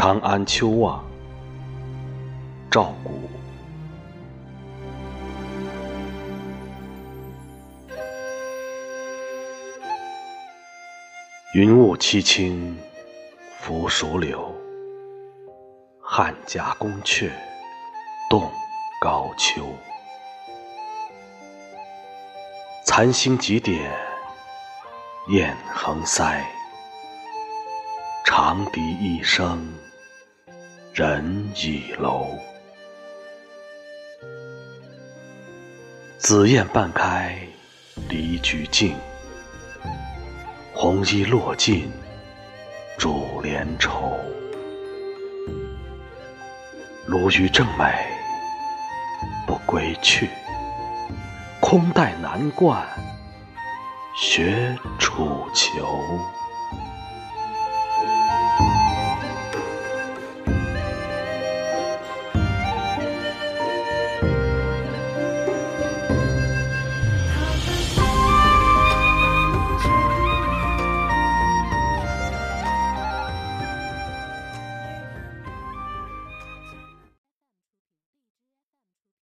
长安秋望，赵谷。云雾凄清，拂蜀柳。汉家宫阙，动高丘。残星几点，雁横塞。长笛一声，人倚楼。紫燕半开，离菊径。红衣落尽，珠帘愁。鲈鱼正美，不归去。空待南冠，学楚囚。